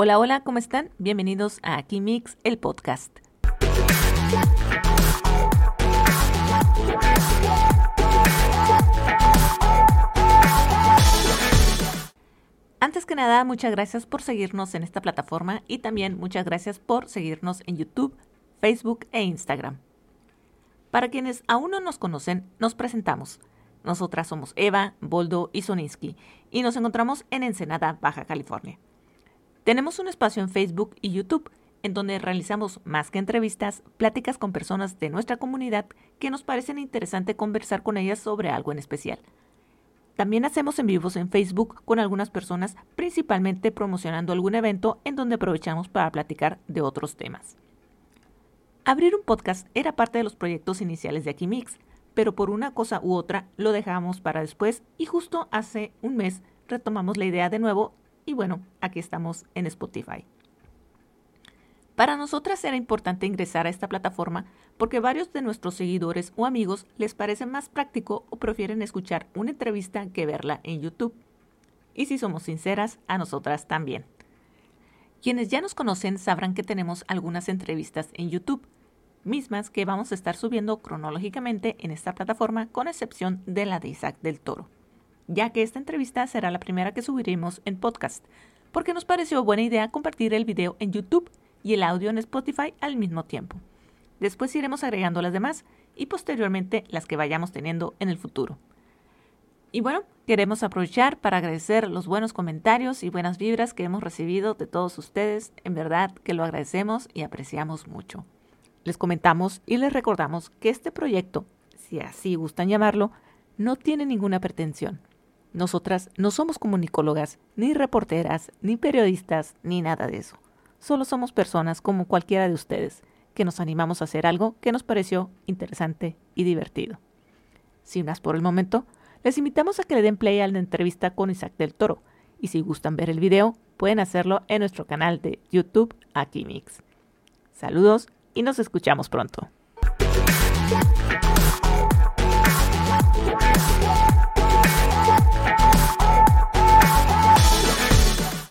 Hola, hola, ¿cómo están? Bienvenidos a Aquí Mix, el podcast. Antes que nada, muchas gracias por seguirnos en esta plataforma y también muchas gracias por seguirnos en YouTube, Facebook e Instagram. Para quienes aún no nos conocen, nos presentamos. Nosotras somos Eva, Boldo y Soninsky y nos encontramos en Ensenada, Baja California. Tenemos un espacio en Facebook y YouTube en donde realizamos más que entrevistas, pláticas con personas de nuestra comunidad que nos parecen interesante conversar con ellas sobre algo en especial. También hacemos en vivos en Facebook con algunas personas, principalmente promocionando algún evento en donde aprovechamos para platicar de otros temas. Abrir un podcast era parte de los proyectos iniciales de Aquimix, pero por una cosa u otra lo dejamos para después y justo hace un mes retomamos la idea de nuevo y bueno, aquí estamos en Spotify. Para nosotras era importante ingresar a esta plataforma porque varios de nuestros seguidores o amigos les parece más práctico o prefieren escuchar una entrevista que verla en YouTube. Y si somos sinceras, a nosotras también. Quienes ya nos conocen sabrán que tenemos algunas entrevistas en YouTube, mismas que vamos a estar subiendo cronológicamente en esta plataforma con excepción de la de Isaac del Toro ya que esta entrevista será la primera que subiremos en podcast, porque nos pareció buena idea compartir el video en YouTube y el audio en Spotify al mismo tiempo. Después iremos agregando las demás y posteriormente las que vayamos teniendo en el futuro. Y bueno, queremos aprovechar para agradecer los buenos comentarios y buenas vibras que hemos recibido de todos ustedes. En verdad que lo agradecemos y apreciamos mucho. Les comentamos y les recordamos que este proyecto, si así gustan llamarlo, no tiene ninguna pretensión. Nosotras no somos comunicólogas, ni reporteras, ni periodistas, ni nada de eso. Solo somos personas como cualquiera de ustedes, que nos animamos a hacer algo que nos pareció interesante y divertido. Sin más por el momento, les invitamos a que le den play a la entrevista con Isaac del Toro, y si gustan ver el video, pueden hacerlo en nuestro canal de YouTube Aquí Mix. Saludos y nos escuchamos pronto.